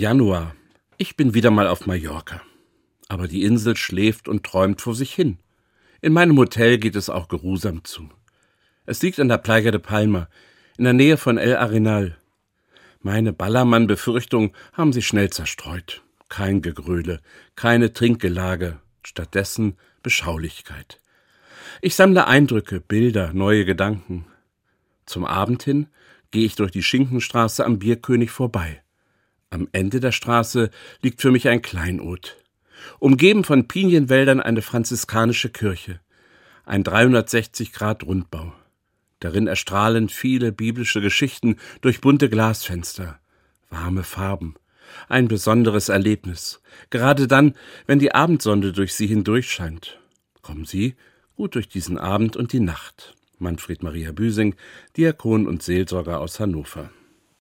Januar. Ich bin wieder mal auf Mallorca. Aber die Insel schläft und träumt vor sich hin. In meinem Hotel geht es auch geruhsam zu. Es liegt an der Playa de Palma, in der Nähe von El Arenal. Meine Ballermann-Befürchtungen haben sich schnell zerstreut. Kein Gegröle, keine Trinkgelage, stattdessen Beschaulichkeit. Ich sammle Eindrücke, Bilder, neue Gedanken. Zum Abend hin gehe ich durch die Schinkenstraße am Bierkönig vorbei. Am Ende der Straße liegt für mich ein Kleinod. Umgeben von Pinienwäldern eine franziskanische Kirche. Ein 360 Grad Rundbau. Darin erstrahlen viele biblische Geschichten durch bunte Glasfenster. Warme Farben. Ein besonderes Erlebnis. Gerade dann, wenn die Abendsonne durch sie hindurch scheint. Kommen Sie gut durch diesen Abend und die Nacht. Manfred Maria Büsing, Diakon und Seelsorger aus Hannover.